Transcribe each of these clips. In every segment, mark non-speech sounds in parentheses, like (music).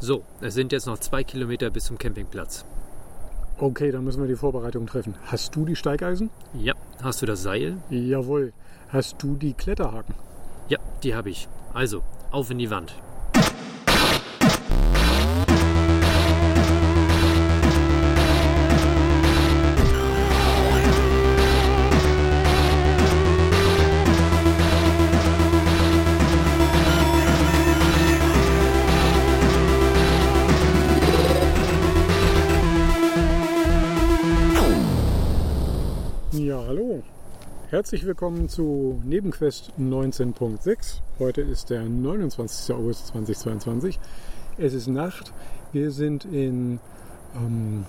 So, es sind jetzt noch zwei Kilometer bis zum Campingplatz. Okay, dann müssen wir die Vorbereitung treffen. Hast du die Steigeisen? Ja, hast du das Seil? Jawohl. Hast du die Kletterhaken? Ja, die habe ich. Also, auf in die Wand. Herzlich willkommen zu Nebenquest 19.6. Heute ist der 29. August 2022. Es ist Nacht. Wir sind in ähm,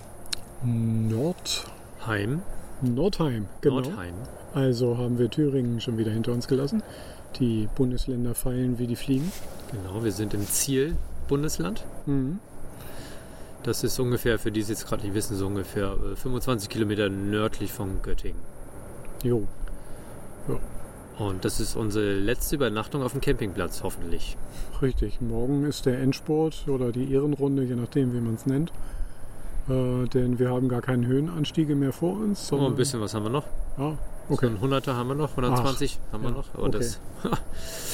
Nord, Heim. Nordheim. Genau. Nordheim. Also haben wir Thüringen schon wieder hinter uns gelassen. Die Bundesländer feilen wie die Fliegen. Genau, wir sind im Zielbundesland. Mhm. Das ist ungefähr, für die es jetzt gerade nicht wissen, so ungefähr äh, 25 Kilometer nördlich von Göttingen. Jo. Und das ist unsere letzte Übernachtung auf dem Campingplatz, hoffentlich. Richtig, morgen ist der Endsport oder die Ehrenrunde, je nachdem, wie man es nennt. Äh, denn wir haben gar keine Höhenanstiege mehr vor uns. Oh, ein bisschen was haben wir noch. Ja, Okay. okay. So ein 100er haben wir noch, 120 haben wir ja, noch. Und das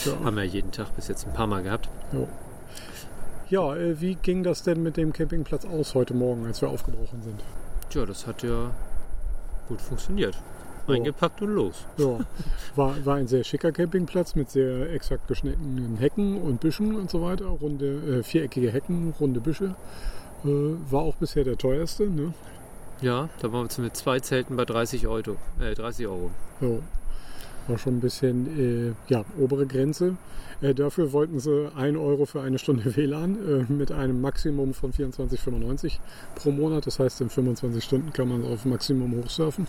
Ja, (laughs) haben wir jeden Tag bis jetzt ein paar Mal gehabt. jo. ja äh, wie ging das denn mit dem Campingplatz aus heute Morgen, als wir aufgebrochen sind? Tja, das hat ja gut funktioniert. Ja. Eingepackt und los. Ja, war, war ein sehr schicker Campingplatz mit sehr exakt geschnittenen Hecken und Büschen und so weiter. Runde, äh, viereckige Hecken, runde Büsche. Äh, war auch bisher der teuerste. Ne? Ja, da waren wir mit zwei Zelten bei 30 Euro. Äh, 30 Euro. So. War schon ein bisschen äh, ja, obere Grenze. Äh, dafür wollten sie 1 Euro für eine Stunde (laughs) WLAN äh, mit einem Maximum von 24,95 pro Monat. Das heißt, in 25 Stunden kann man auf Maximum hochsurfen.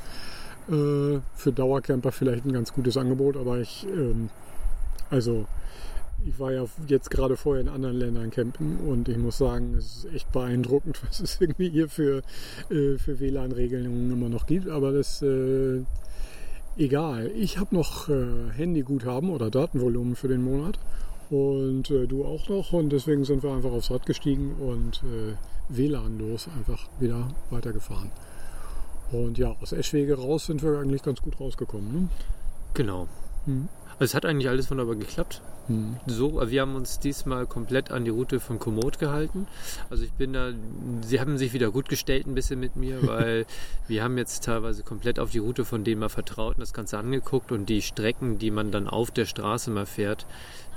Äh, für Dauercamper vielleicht ein ganz gutes Angebot, aber ich, ähm, also ich war ja jetzt gerade vorher in anderen Ländern campen und ich muss sagen, es ist echt beeindruckend, (laughs) was es irgendwie hier für, äh, für WLAN-Regelungen immer noch gibt. Aber das äh, egal. Ich habe noch äh, Handyguthaben oder Datenvolumen für den Monat und äh, du auch noch und deswegen sind wir einfach aufs Rad gestiegen und äh, WLAN los einfach wieder weitergefahren. Und ja, aus Eschwege raus sind wir eigentlich ganz gut rausgekommen. Ne? Genau. Hm. Also es hat eigentlich alles wunderbar geklappt. Hm. So, wir haben uns diesmal komplett an die Route von Komoot gehalten. Also ich bin da, sie haben sich wieder gut gestellt ein bisschen mit mir, (laughs) weil wir haben jetzt teilweise komplett auf die Route von denen mal vertraut und das Ganze angeguckt und die Strecken, die man dann auf der Straße mal fährt,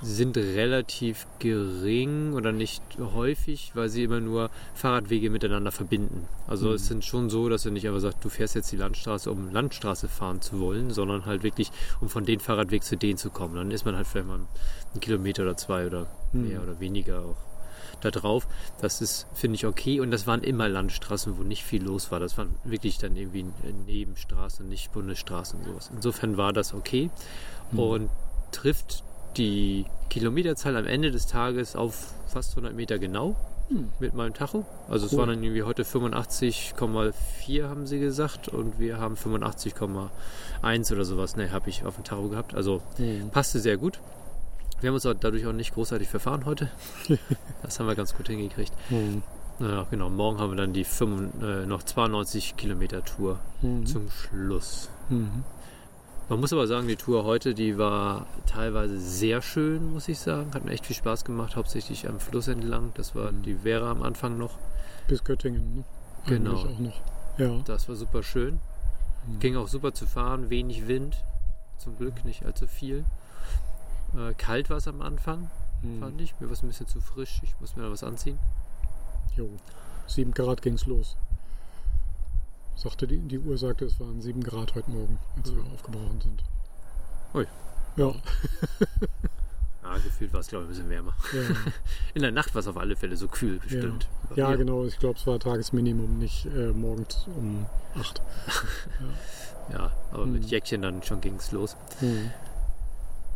sind relativ gering oder nicht häufig, weil sie immer nur Fahrradwege miteinander verbinden. Also Mhm. es sind schon so, dass du nicht einfach sagst, du fährst jetzt die Landstraße, um Landstraße fahren zu wollen, sondern halt wirklich, um von den Fahrradweg zu denen zu kommen. Dann ist man halt vielleicht mal einen Kilometer oder zwei oder Mhm. mehr oder weniger auch da drauf. Das ist, finde ich, okay. Und das waren immer Landstraßen, wo nicht viel los war. Das waren wirklich dann irgendwie Nebenstraßen, nicht Bundesstraßen und sowas. Insofern war das okay Mhm. und trifft die Kilometerzahl am Ende des Tages auf fast 100 Meter genau Hm. mit meinem Tacho. Also es Cool. waren dann irgendwie heute 85,4 haben sie gesagt und wir haben 85,1 oder sowas. Ne, habe ich auf dem Tacho gehabt. Also Hm. passte sehr gut. Wir haben uns auch dadurch auch nicht großartig verfahren heute. (laughs) Das haben wir ganz gut hingekriegt. Hm. Ja, genau. Morgen haben wir dann die 5, äh, noch 92 Kilometer Tour Hm. zum Schluss. Hm. Man muss aber sagen, die Tour heute, die war teilweise sehr schön, muss ich sagen. Hat mir echt viel Spaß gemacht, hauptsächlich am Fluss entlang. Das war Mhm. die Vera am Anfang noch. Bis Göttingen, ne? Genau. Eigentlich auch noch. Ja. Das war super schön. Mhm. Ging auch super zu fahren, wenig Wind. Zum Glück nicht allzu viel. Äh, kalt war es am Anfang, Hm. fand ich. Mir war es ein bisschen zu frisch. Ich muss mir da was anziehen. Jo. 7 Grad ging's los. Sagte die, die Uhr sagte, es waren 7 Grad heute Morgen, als wir Ja. aufgebrochen sind. Ui. Ja. (laughs) Ja, gefühlt war es, glaube ich, ein bisschen wärmer. Ja, (laughs) In der Nacht war es auf alle Fälle so kühl, bestimmt. Ja mir- genau. Ich glaube, es war Tagesminimum, nicht äh, morgens um 8. (laughs) Ja, aber mit Mhm. Jäckchen dann schon ging es los. Hm.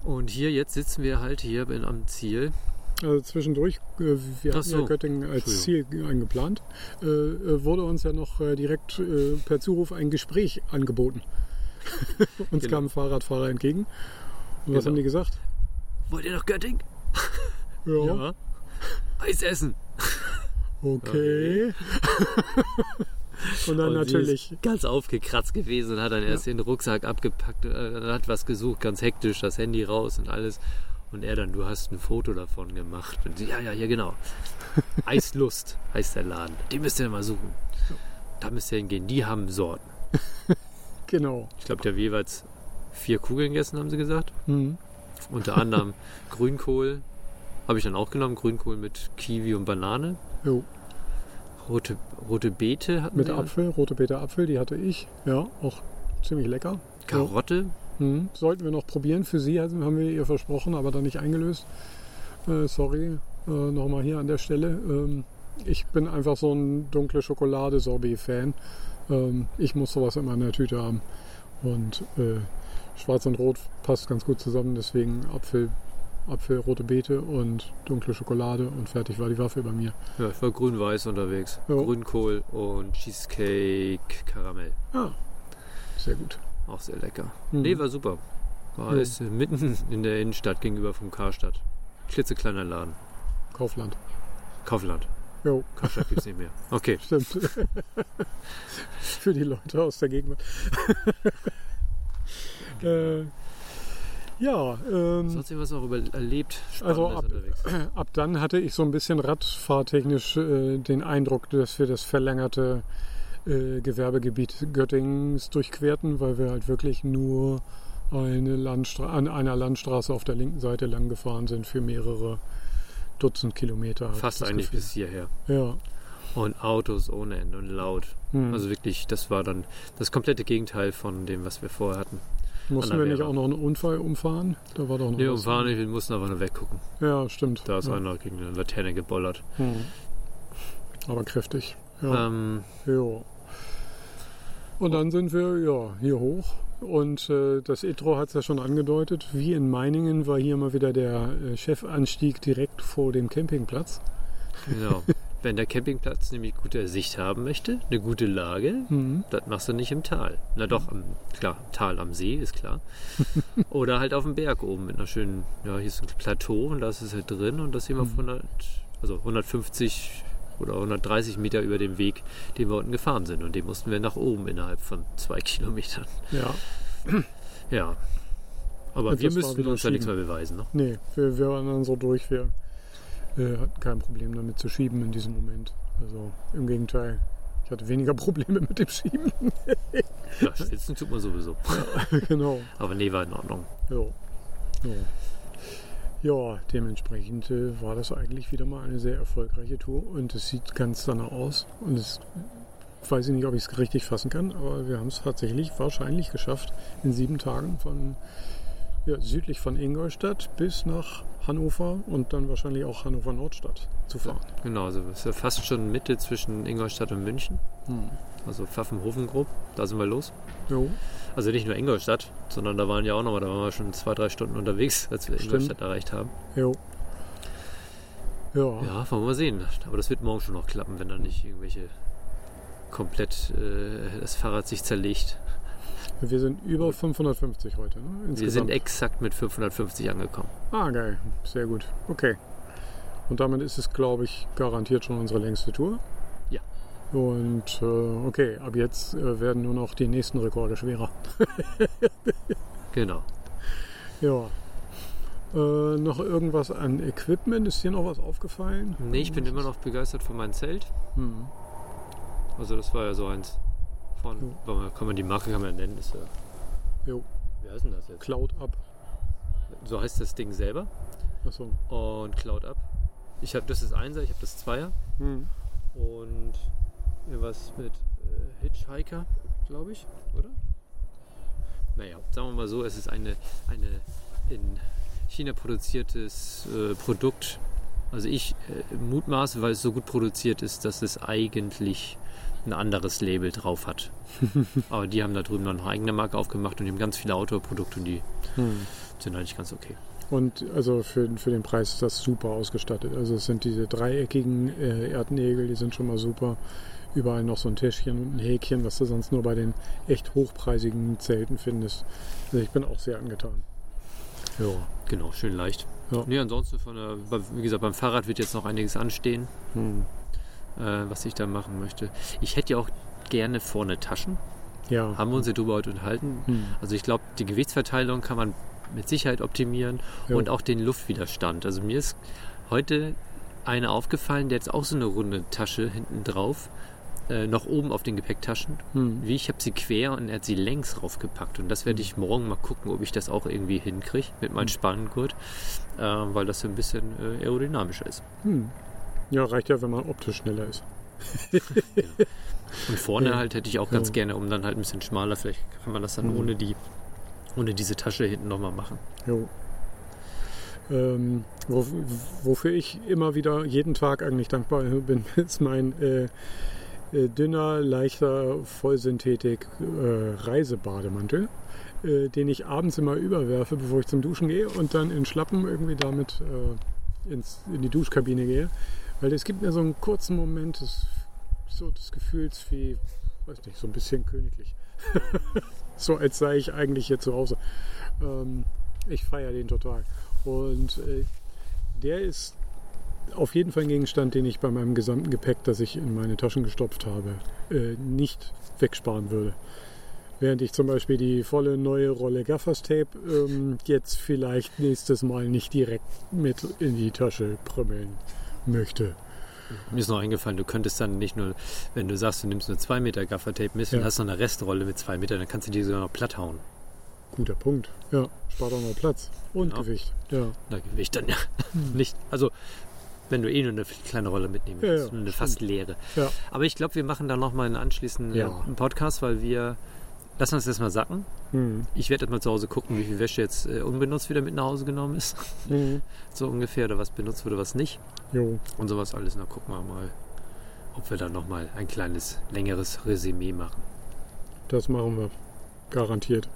Und hier, jetzt sitzen wir halt hier am Ziel. Also zwischendurch, äh, wir hatten ja so. Göttingen als Ziel eingeplant, äh, äh, wurde uns ja noch äh, direkt äh, per Zuruf ein Gespräch angeboten. (laughs) uns Genau. kam ein Fahrradfahrer entgegen. Und was Genau. haben die gesagt? Wollt ihr nach Göttingen? Ja. Ja. Eis essen. Okay. (laughs) und dann Und natürlich. Ganz aufgekratzt gewesen und hat dann erst den Rucksack abgepackt, äh, hat was gesucht, ganz hektisch, das Handy raus und alles. Und er dann, du hast ein Foto davon gemacht. Und sie, ja, ja, ja, genau. (laughs) Eislust heißt der Laden. Den müsst ihr mal suchen. Da müsst ihr hingehen. Die haben Sorten. (laughs) Genau. Ich glaube, der hat jeweils vier Kugeln gegessen, haben sie gesagt. Mhm. Unter anderem (laughs) Grünkohl. Habe ich dann auch genommen. Grünkohl mit Kiwi und Banane. Jo. Rote, rote Beete hatten Mit. Apfel, rote Beete Apfel, die hatte ich. Ja, auch ziemlich lecker. Karotte. Mhm. Sollten wir noch probieren. Für Sie haben haben wir ihr versprochen, aber dann nicht eingelöst. Äh, sorry, äh, nochmal hier an der Stelle. Ähm, ich bin einfach so ein dunkle Schokolade-Sorbet-Fan. Ähm, ich muss sowas immer in der Tüte haben. Und äh, Schwarz und Rot passt ganz gut zusammen. Deswegen Apfel, Apfel, rote Beete und dunkle Schokolade und fertig war die Waffe bei mir. Ja, ich war grün-weiß unterwegs. Ja. Grünkohl und Cheesecake Karamell. Ah, sehr gut. Auch sehr lecker. Mhm. Nee, war super. War Ja. ist mitten in der Innenstadt gegenüber vom Karstadt. Klitzekleiner Laden. Kaufland. Kaufland. Jo, Karstadt gibt's nicht mehr. Okay. (laughs) stimmt. (laughs) Für die Leute aus der Gegenwart. (laughs) äh, ja, ähm, Sonst irgendwas noch über erlebt? Also ab- unterwegs. (clears throat) ab dann hatte ich so ein bisschen radfahrtechnisch äh, den Eindruck, dass wir das verlängerte äh, Gewerbegebiet Göttingens durchquerten, weil wir halt wirklich nur eine Landstra an einer Landstraße auf der linken Seite lang gefahren sind für mehrere Dutzend Kilometer. Fast eigentlich Gefühl. bis hierher. Ja. Und Autos ohne Ende und laut. Hm. Also wirklich, das war dann das komplette Gegenteil von dem, was wir vorher hatten. Mussten wir nicht auch noch einen Unfall umfahren? Da war doch noch Nee, umfahren nicht, wir mussten aber nur weggucken. Ja, stimmt. Da ist ja. einer gegen eine Laterne gebollert. Hm. Aber kräftig. Ja. Ähm, Ja. Und dann sind wir ja hier hoch. Und äh, das Intro hat es ja schon angedeutet. Wie in Meiningen war hier mal wieder der äh, Chefanstieg direkt vor dem Campingplatz. genau. (laughs) Wenn der Campingplatz nämlich gute Sicht haben möchte, eine gute Lage, Mhm. das machst du nicht im Tal. Na doch, am, klar, Tal am See, ist klar. (laughs) Oder halt auf dem Berg oben mit einer schönen, ja, hier ist ein Plateau und da ist es halt drin und das sehen wir auf 100, also 150 oder 130 Meter über dem Weg, den wir unten gefahren sind. Und den mussten wir nach oben innerhalb von zwei (laughs) Kilometern. Ja, (clears throat) Ja. Aber Und wir müssten uns da nichts mehr beweisen. Ne? nee, wir, wir waren dann so durch. Wir äh, hatten kein Problem damit zu schieben in diesem Moment. Also im Gegenteil. Ich hatte weniger (laughs) Probleme mit dem Schieben. Ja, schwitzen tut man sowieso. (laughs) genau. Aber nee, war in Ordnung. Ja. Ja. Ja, dementsprechend äh, war das eigentlich wieder mal eine sehr erfolgreiche Tour und es sieht ganz danach aus. Und es weiß ich nicht, ob ich es richtig fassen kann, aber wir haben es tatsächlich wahrscheinlich geschafft, in sieben Tagen von ja, südlich von Ingolstadt bis nach Hannover und dann wahrscheinlich auch Hannover Nordstadt zu fahren. Genau, also es ist ja fast schon Mitte zwischen Ingolstadt und München. Hm. Also Pfaffenhofen grob. Da sind wir los. Jo. Also nicht nur Ingolstadt, sondern da waren ja auch nochmal, da waren wir schon zwei, drei Stunden unterwegs, als wir Stimmt. Ingolstadt erreicht haben. Jo. Ja. Ja, wollen wir mal sehen. Aber das wird morgen schon noch klappen, wenn da nicht irgendwelche komplett äh, das Fahrrad sich zerlegt. Wir sind über 550 heute. Ne? Wir Insgesamt. sind exakt mit 550 angekommen. Ah, geil. Sehr gut. Okay. Und damit ist es, glaube ich, garantiert schon unsere längste Tour. Ja. Und äh, okay, ab jetzt äh, werden nur noch die nächsten Rekorde schwerer. (laughs) Genau. Ja. Äh, noch irgendwas an Equipment? Ist dir noch was aufgefallen? Nee, ich bin immer noch begeistert von meinem Zelt. Hm. Also das war ja so eins von, Jo. kann man die Marke kann man nennen, ist ja, Jo. wie heißt denn das jetzt? Cloud Up. So heißt das Ding selber. Achso. Und Cloud Up. Ich habe das ist Einser, ich habe das Zweier. Hm. Und irgendwas mit äh, Hitchhiker, glaube ich, oder? Naja, sagen wir mal so, es ist eine, eine in China produziertes äh, Produkt. Also ich äh, mutmaße, weil es so gut produziert ist, dass es eigentlich ein anderes Label drauf hat. (laughs) Aber die haben da drüben noch eine eigene Marke aufgemacht und die haben ganz viele Outdoor-Produkte und die Hm. sind eigentlich ganz okay. Und also für, für den Preis ist das super ausgestattet. Also es sind diese dreieckigen äh, Erdnägel, die sind schon mal super. Überall noch so ein Täschchen und ein Häkchen, was du sonst nur bei den echt hochpreisigen Zelten findest. Also ich bin auch sehr angetan. Ja. Genau, schön leicht. Ja. Nee, ansonsten von der, wie gesagt, beim Fahrrad wird jetzt noch einiges anstehen. Hm. Äh, was ich da machen möchte. Ich hätte ja auch gerne vorne Taschen. Ja. Haben wir uns ja drüber heute unterhalten. Hm. Also ich glaube, die Gewichtsverteilung kann man mit Sicherheit optimieren Ja. und auch den Luftwiderstand. Also mir ist heute einer aufgefallen, der jetzt auch so eine runde Tasche hinten drauf, äh, noch oben auf den Gepäcktaschen. Hm. Wie ich habe sie quer und er hat sie längs raufgepackt. Und das werde ich morgen mal gucken, ob ich das auch irgendwie hinkriege mit meinem Spanngurt, äh, weil das so ein bisschen äh, aerodynamischer ist. Hm. Ja, reicht ja, wenn man optisch schneller ist. Und vorne Ja. halt hätte ich auch ganz Ja. gerne, um dann halt ein bisschen schmaler, vielleicht kann man das dann Mhm. ohne die ohne diese Tasche hinten nochmal machen. Jo. Ähm, wo, wofür ich immer wieder jeden Tag eigentlich dankbar (laughs) bin, ist mein äh, äh, dünner, leichter Vollsynthetik äh, Reisebademantel, äh, den ich abends immer überwerfe, bevor ich zum Duschen gehe und dann in Schlappen irgendwie damit äh, ins, in die Duschkabine gehe. Weil es gibt mir so einen kurzen Moment des, so des Gefühls wie, weiß nicht, so ein bisschen königlich. (laughs) so als sei ich eigentlich hier zu Hause. Ähm, ich feiere den total. Und äh, der ist auf jeden Fall ein Gegenstand, den ich bei meinem gesamten Gepäck, das ich in meine Taschen gestopft habe, äh, nicht wegsparen würde. Während ich zum Beispiel die volle neue Rolle Gaffers Tape ähm, jetzt vielleicht nächstes Mal nicht direkt mit in die Tasche prümmeln möchte. Mir ist noch eingefallen, du könntest dann nicht nur, wenn du sagst, du nimmst nur zwei Meter Gaffertape mit und Ja. hast noch eine Restrolle mit zwei Metern, dann kannst du die sogar noch platt hauen. Guter Punkt. Ja, spart auch noch Platz und Genau. Gewicht. Ja. Da Gewicht dann ja (laughs) nicht. Also, wenn du eh nur eine kleine Rolle mitnehmen Ja, willst, ja, nur eine fast leere. Ja. Aber ich glaube, wir machen da nochmal einen anschließenden Ja. Podcast, weil wir, lassen uns das mal sacken. Hm. Ich werde jetzt mal zu Hause gucken, wie viel Wäsche jetzt äh, unbenutzt wieder mit nach Hause genommen ist. Mhm. (laughs) so ungefähr, oder was benutzt wurde, was nicht. Jo. Und sowas alles. Na, gucken wir mal, ob wir dann nochmal ein kleines, längeres Resümee machen. Das machen wir. Garantiert.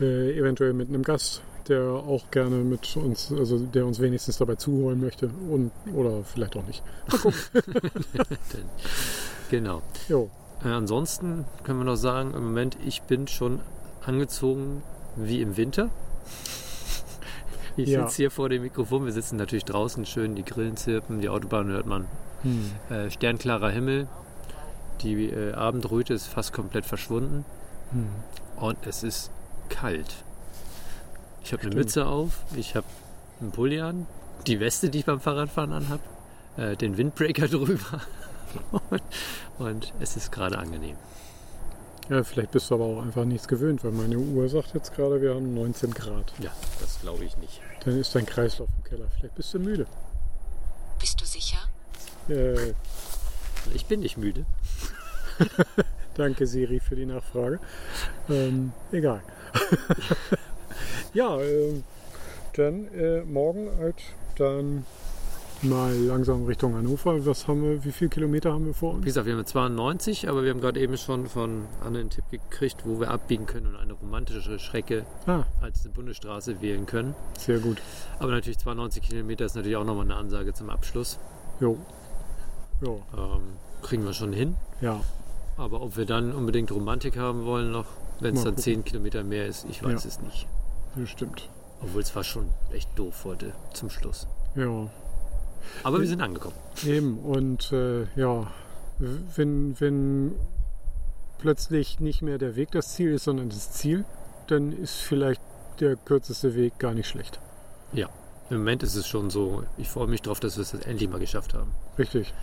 Äh, eventuell mit einem Gast, der auch gerne mit uns, also der uns wenigstens dabei zuholen möchte. Und, oder vielleicht auch nicht. (laughs) Genau. Jo. Äh, ansonsten können wir noch sagen, im Moment, ich bin schon angezogen wie im Winter. (laughs) Ich Ja. sitze hier vor dem Mikrofon. Wir sitzen natürlich draußen, schön die Grillen zirpen, die Autobahn hört man. Hm. Äh, sternklarer Himmel. Die äh, Abendröte ist fast komplett verschwunden. Hm. Und es ist kalt. Ich habe eine. Mütze auf, ich habe einen Pulli an, die Weste, die ich beim Fahrradfahren anhab, äh, den Windbreaker (laughs) drüber. (laughs) und, es ist gerade angenehm. Ja, vielleicht bist du aber auch einfach nichts gewöhnt, weil meine Uhr sagt jetzt gerade, wir haben 19 Grad. Ja, das glaube ich nicht. Dann ist dein Kreislauf im Keller. Vielleicht bist du müde. Bist du sicher? Äh, Ich bin nicht müde. (laughs) danke Siri für die Nachfrage. Ähm, egal. (laughs) ja, ähm, dann äh, morgen halt dann mal langsam Richtung Hannover. Was haben wir, wie viele Kilometer haben wir vor Wie uns? gesagt, wir haben 92, aber wir haben gerade eben schon von Anne einen Tipp gekriegt, wo wir abbiegen können und eine romantische Strecke Ah, als eine Bundesstraße wählen können. sehr gut. Aber natürlich 92 Kilometer ist natürlich auch nochmal eine Ansage zum Abschluss. Jo. Jo, Ähm, kriegen wir schon hin. ja. Aber ob wir dann unbedingt Romantik haben wollen noch, wenn es dann gucken. 10 Kilometer mehr ist, ich weiß Ja. es nicht. Das stimmt. Obwohl es war schon echt doof heute zum Schluss. Ja, Aber wir sind angekommen. eben. Und äh, ja, wenn, wenn plötzlich nicht mehr der Weg das Ziel ist, sondern das Ziel, dann ist vielleicht der kürzeste Weg gar nicht schlecht. Im Moment ist es schon so, ich freue mich drauf, dass wir es endlich mal geschafft haben. Richtig.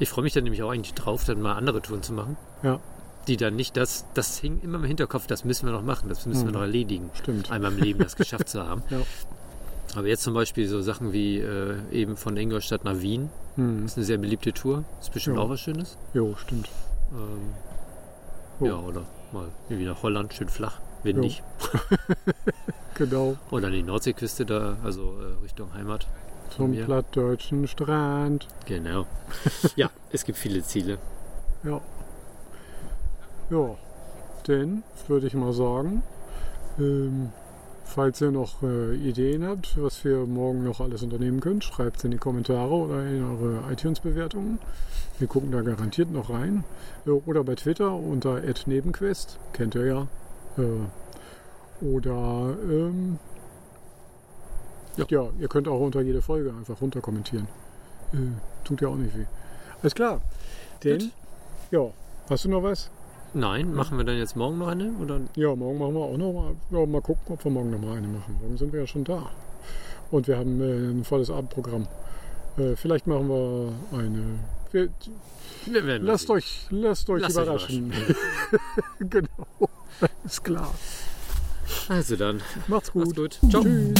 Ich freue mich dann nämlich auch eigentlich drauf, dann mal andere Touren zu machen. Ja. Die dann nicht, das, das hing immer im Hinterkopf, das müssen wir noch machen, das müssen wir Mhm. noch erledigen. Stimmt. Einmal im Leben das geschafft zu haben. (laughs) Ja. Aber jetzt zum Beispiel so Sachen wie äh, eben von Ingolstadt nach Wien, Hm. ist eine sehr beliebte Tour. Ist bestimmt Ja. auch was Schönes. Jo, stimmt. Ähm, Oh. Ja, oder mal irgendwie nach Holland, schön flach, windig. (laughs) Genau. Oder an die Nordseeküste da, also äh, Richtung Heimat. Zum plattdeutschen Strand. Genau. (laughs) ja, es gibt viele Ziele. Ja. Ja. Dann würde ich mal sagen, ähm, falls ihr noch äh, Ideen habt, was wir morgen noch alles unternehmen können, schreibt es in die Kommentare oder in eure iTunes-Bewertungen. Wir gucken da garantiert noch rein. Äh, oder bei Twitter unter @nebenquest, kennt ihr ja. Äh, oder ähm, Ja. ja. ihr könnt auch unter jede Folge einfach runter kommentieren. Äh, tut ja auch nicht weh. Alles klar. Den, Gut. ja, hast du noch was? Nein, machen wir dann jetzt morgen noch eine? Oder? Ja, morgen machen wir auch noch mal. Ja, mal gucken, ob wir morgen noch mal eine machen. Morgen sind wir ja schon da. Und wir haben äh, ein volles Abendprogramm. Äh, vielleicht machen wir eine. Wir, Wir lasst sehen. euch, lasst euch Lasst euch überraschen. (laughs) genau. Ist klar. Also dann, Macht's gut. macht's gut. Ciao. Tschüss.